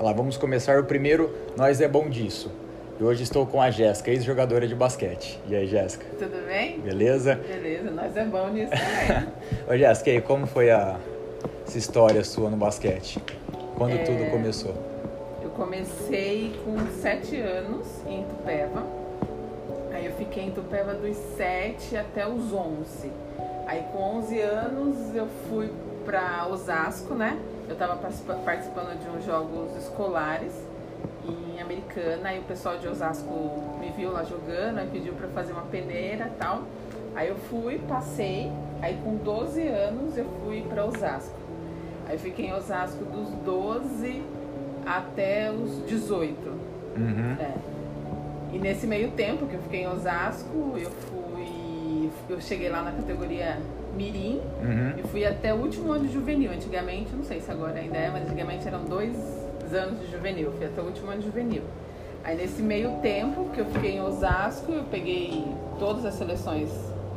Lá, vamos começar o primeiro Nós é Bom Disso. E hoje estou com a Jéssica, ex-jogadora de basquete. E aí, Jéssica? Tudo bem? Beleza? Beleza, nós é bom nisso também. Ô, Jéssica, e aí, como foi a, essa história sua no basquete? Quando É, tudo começou? eu comecei com 7 anos em Itupeva. Aí eu fiquei em Itupeva dos 7 até os 11. Aí com 11 anos eu fui pra Osasco, né? Eu tava participa- participando de uns jogos escolares em Americana. Aí o pessoal de Osasco me viu lá jogando, aí pediu pra fazer uma peneira e tal. Aí eu fui, passei. Aí com 12 anos eu fui pra Osasco. Aí eu fiquei em Osasco dos 12 até os 18. Uhum. É. E nesse meio tempo que eu fiquei em Osasco, eu fui. Eu cheguei lá na categoria Mirim Uhum. e fui até o último ano de juvenil. Antigamente, não sei se agora ainda é, mas antigamente eram dois anos de juvenil. Fui até o último ano de juvenil. Aí nesse meio tempo que eu fiquei em Osasco, eu peguei todas as seleções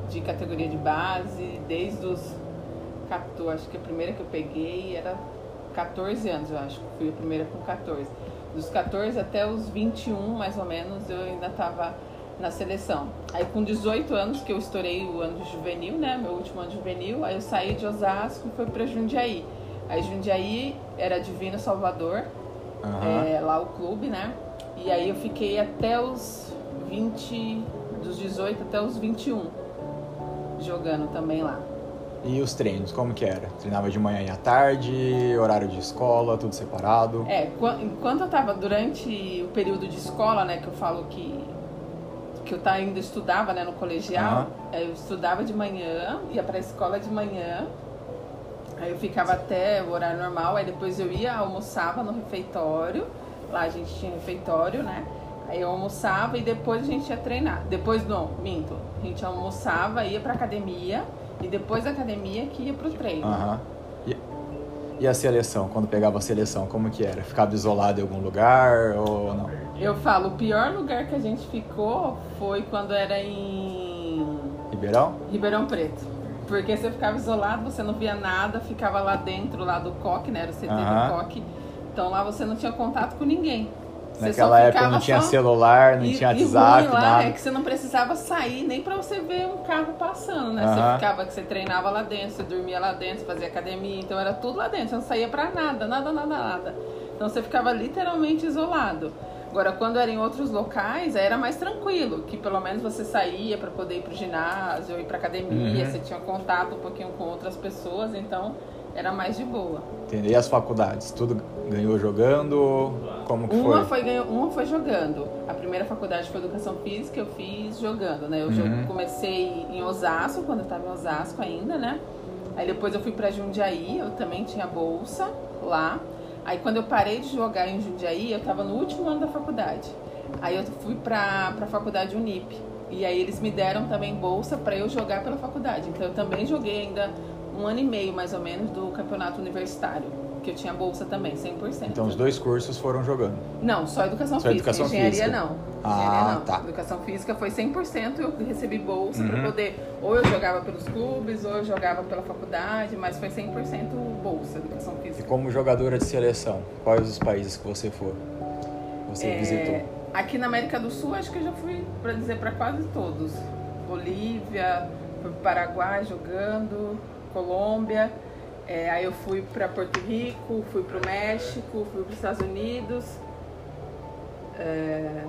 de categoria de base, desde os 14, acho que a primeira que eu peguei era 14 anos, eu acho. Fui a primeira com 14. Dos 14 até os 21, mais ou menos, eu ainda estava na seleção. Aí com 18 anos, que eu estourei o ano juvenil, né? Meu último ano juvenil, aí eu saí de Osasco e fui para Jundiaí. Aí Jundiaí era Divino Salvador, Aham. é, lá o clube, né? E aí eu fiquei até os 20, dos 18 até os 21, jogando também lá. E os treinos, como que era? Treinava de manhã e à tarde, horário de escola, tudo separado? É, quan- enquanto eu tava durante o período de escola, né, que eu falo que que eu tá, ainda estudava, né, no colegial, é, eu estudava de manhã, ia pra escola de manhã, aí eu ficava até o horário normal, aí depois eu ia, almoçava no refeitório, lá a gente tinha refeitório, né, aí eu almoçava e depois a gente ia treinar, depois não, minto, a gente almoçava, ia pra academia, e depois da academia que ia pro treino. Aham. E, e a seleção, quando pegava a seleção, como que era? Ficava isolado em algum lugar ou não? Eu falo, o pior lugar que a gente ficou foi quando era em Ribeirão? Ribeirão Preto. Porque você ficava isolado, você não via nada, ficava lá dentro, lá do coque, né? Era o CT Aham. do coque. Então lá você não tinha contato com ninguém. Você Naquela só época ficava não tinha só- celular, não e, tinha e WhatsApp, ruim lá nada. é que você não precisava sair nem pra você ver um carro passando, né? Aham. Você ficava que você treinava lá dentro, você dormia lá dentro, fazia academia, então era tudo lá dentro, você não saía pra nada, nada, nada, nada. Então você ficava literalmente isolado. Agora, quando era em outros locais, era mais tranquilo, que pelo menos você saía pra poder ir pro ginásio, ir pra academia, Uhum. você tinha contato um pouquinho com outras pessoas, então era mais de boa. Entendeu? E as faculdades? Tudo ganhou jogando? Como que Uma foi? foi, ganhou- uma foi jogando. A primeira faculdade foi educação física, eu fiz jogando, né? Eu Uhum. comecei em Osasco, quando eu tava em Osasco ainda, né? Aí depois eu fui pra Jundiaí, eu também tinha bolsa lá. Aí quando eu parei de jogar em Jundiaí, eu tava no último ano da faculdade. Aí eu fui pra, pra faculdade Unip. E aí eles me deram também bolsa pra eu jogar pela faculdade. Então eu também joguei ainda um ano e meio, mais ou menos, do campeonato universitário. Que eu tinha bolsa também, 100%. Então os dois cursos foram jogando. Não, só educação Só física. educação Engenharia física. não. Ah, Engenharia não. tá. Educação física foi 100%, eu recebi bolsa pra Uhum. poder. Ou eu jogava pelos clubes, ou eu jogava pela faculdade, mas foi 100% bolsa, educação E física. como jogadora de seleção, quais os países que você for? Você É, visitou? Aqui na América do Sul, acho que eu já fui, pra dizer, para quase todos. Bolívia, Paraguai jogando, Colômbia. É, aí eu fui para Porto Rico, fui pro México, fui para os Estados Unidos. É,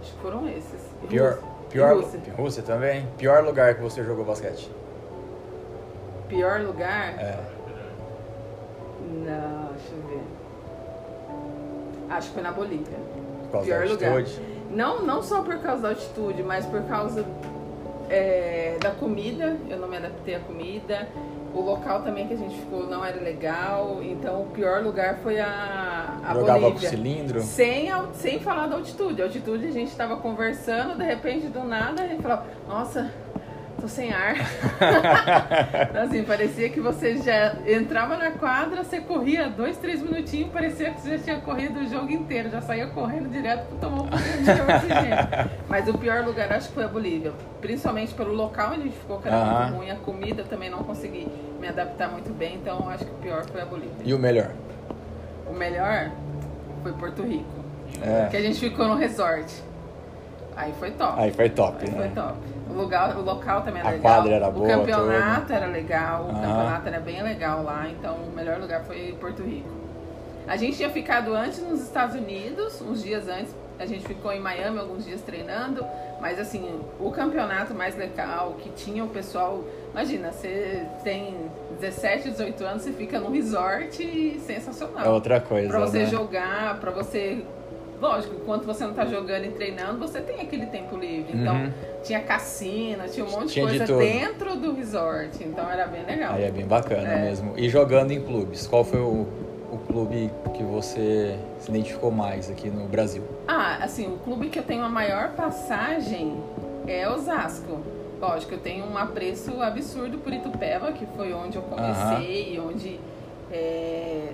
acho que foram esses. E Pior, Rússia. pior, Rússia. Rússia também? Pior lugar que você jogou basquete? Pior lugar? É. Não, deixa eu ver. Acho que foi na Bolívia. Por causa Pior da lugar. altitude? Não, não só por causa da altitude, mas por causa é, da comida. Eu não me adaptei à comida. O local também que a gente ficou não era legal. Então o pior lugar foi a, a Jogava com Bolívia. cilindro? Sem, sem falar da altitude. A altitude a gente estava conversando, de repente do nada a gente falava, nossa, tô sem ar. Então, assim, parecia que você já entrava na quadra, você corria dois, três minutinhos, parecia que você já tinha corrido o jogo inteiro, já saía correndo direto para tomar um pouquinho de oxigênio. Mas o pior lugar acho que foi a Bolívia, principalmente pelo local onde a gente ficou, que era Aham. muito ruim, a comida também não consegui me adaptar muito bem, então acho que o pior foi a Bolívia. E o melhor? O melhor, foi Porto Rico. É. Que a gente ficou no resort. Aí foi top. Aí foi top, Aí né? foi top. O, lugar, o local também era A legal. quadra era o boa, campeonato era legal. O campeonato era bem legal lá. Então o melhor lugar foi Porto Rico. A gente tinha ficado antes nos Estados Unidos, uns dias antes. A gente ficou em Miami alguns dias treinando. Mas assim, o campeonato mais legal, que tinha o pessoal. Imagina, você tem 17, 18 anos, você fica num resort sensacional. É outra coisa, Pra você né? jogar, pra você. Lógico, enquanto você não tá jogando e treinando, você tem aquele tempo livre. Então, Uhum. tinha cassino, tinha um monte Tinha de de coisa tudo. dentro do resort. Então, era bem legal. Aí é bem bacana É. mesmo. E jogando em clubes, qual foi o, o clube que você se identificou mais aqui no Brasil? Ah, assim, o clube que eu tenho a maior passagem é Osasco. Lógico, eu tenho um apreço absurdo por Itupeva, que foi onde eu comecei, onde é,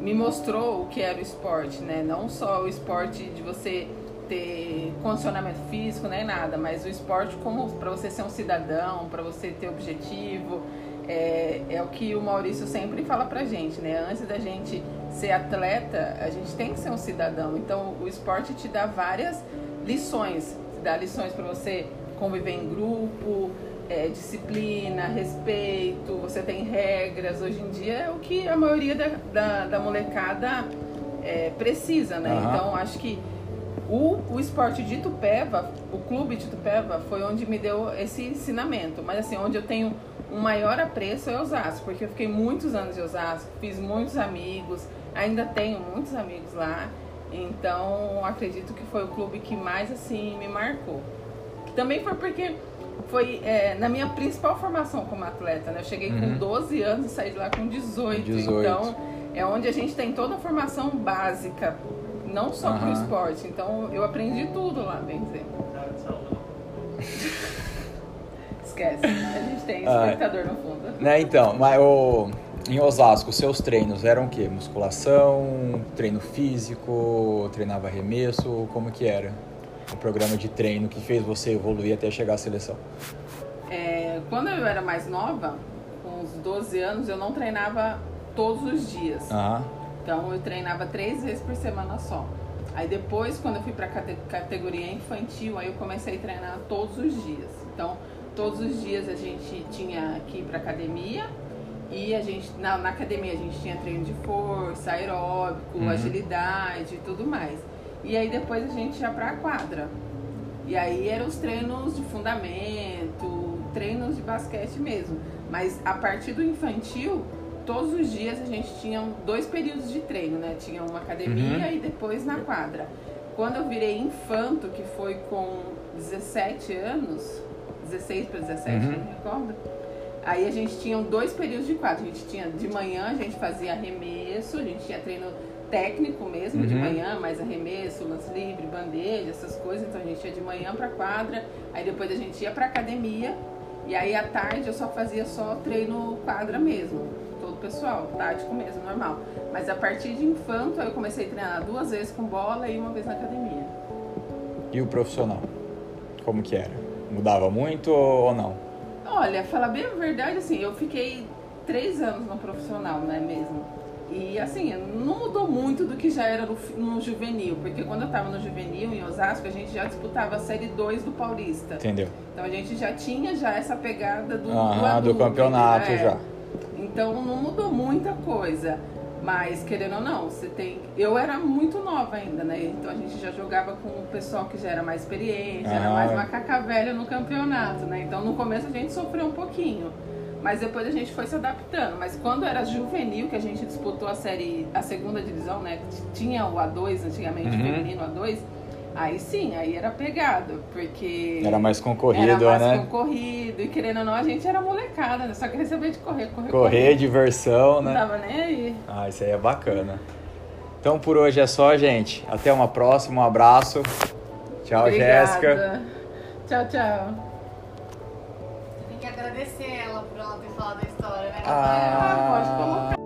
me mostrou o que era o esporte, né? Não só o esporte de você ter condicionamento físico nem nada, mas o esporte como para você ser um cidadão, para você ter objetivo, é, é o que o Maurício sempre fala pra gente, né? Antes da gente ser atleta, a gente tem que ser um cidadão. Então, o esporte te dá várias lições, te dá lições para você conviver em grupo, é, disciplina, respeito, você tem regras. Hoje em dia é o que a maioria da, da, da molecada é, precisa, né? Aham. Então acho que o, o esporte de Itupeva, o clube de Itupeva, foi onde me deu esse ensinamento. Mas assim, onde eu tenho um maior apreço é Osasco, porque eu fiquei muitos anos em Osasco, fiz muitos amigos, ainda tenho muitos amigos lá. Então acredito que foi o clube que mais assim me marcou. Também foi porque foi é, na minha principal formação como atleta, né? Eu cheguei Uhum. com 12 anos e saí de lá com 18. 18. Então é onde a gente tem toda a formação básica, não só pro Aham. esporte. Então eu aprendi tudo lá, bem dizer. Esquece, a gente tem Ah. espectador no fundo. Né, então, mas o, em Osasco, seus treinos eram o quê? Musculação, treino físico, treinava arremesso, como que era? O programa de treino que fez você evoluir até chegar à seleção. É, quando eu era mais nova, com uns 12 anos, eu não treinava todos os dias. Aham. Então eu treinava três vezes por semana só. Aí depois, quando eu fui para categoria infantil, aí eu comecei a treinar todos os dias. Então, todos os dias a gente tinha que ir para academia e a gente na, na academia a gente tinha treino de força, aeróbico, Uhum. agilidade e tudo mais. E aí depois a gente ia para a quadra. E aí eram os treinos de fundamento, treinos de basquete mesmo. Mas a partir do infantil, todos os dias a gente tinha dois períodos de treino, né? Tinha uma academia Uhum. e depois na quadra. Quando eu virei infanto, que foi com 17 anos, 16 para 17, Uhum. não me recordo. Aí a gente tinha dois períodos de quadra. A gente tinha de manhã, a gente fazia arremesso, a gente tinha treino técnico mesmo de Uhum. manhã, mais arremesso, lance livre, bandeja, essas coisas. Então a gente ia de manhã pra quadra, aí depois a gente ia pra academia. E aí à tarde eu só fazia só treino quadra mesmo, todo pessoal, tático mesmo, normal. Mas a partir de infanto eu comecei a treinar duas vezes com bola e uma vez na academia. E o profissional? Como que era? Mudava muito ou não? Olha, falar bem a verdade, assim, eu fiquei três anos no profissional, né, mesmo. E assim, não mudou muito do que já era no, no juvenil, porque quando eu tava no juvenil, em Osasco, a gente já disputava a Série 2 do Paulista. Entendeu? Então a gente já tinha já essa pegada do, do, Aham, do adulto, campeonato entendeu? É. já. Então não mudou muita coisa. Mas, querendo ou não, você tem. Eu era muito nova ainda, né? Então a gente já jogava com o pessoal que já era mais experiente, era Ah. mais macaca velha no campeonato, né? Então no começo a gente sofreu um pouquinho. Mas depois a gente foi se adaptando. Mas quando era juvenil, que a gente disputou a série, a segunda divisão, né? que Tinha o A2 antigamente, Uhum. o feminino A2. Aí sim, aí era pegado, porque. Era mais concorrido, era mais né? concorrido. E querendo ou não, a gente era molecada, né? Só queria saber de correr, correr, Correr, diversão, Não né? tava nem aí. Ah, isso aí é bacana. Então por hoje é só, gente. Até uma próxima, um abraço. Tchau, Obrigada. Jéssica. Tchau, tchau. Tem que agradecer ela por ela ter falado a história, né? Ah. Ah, pode colocar.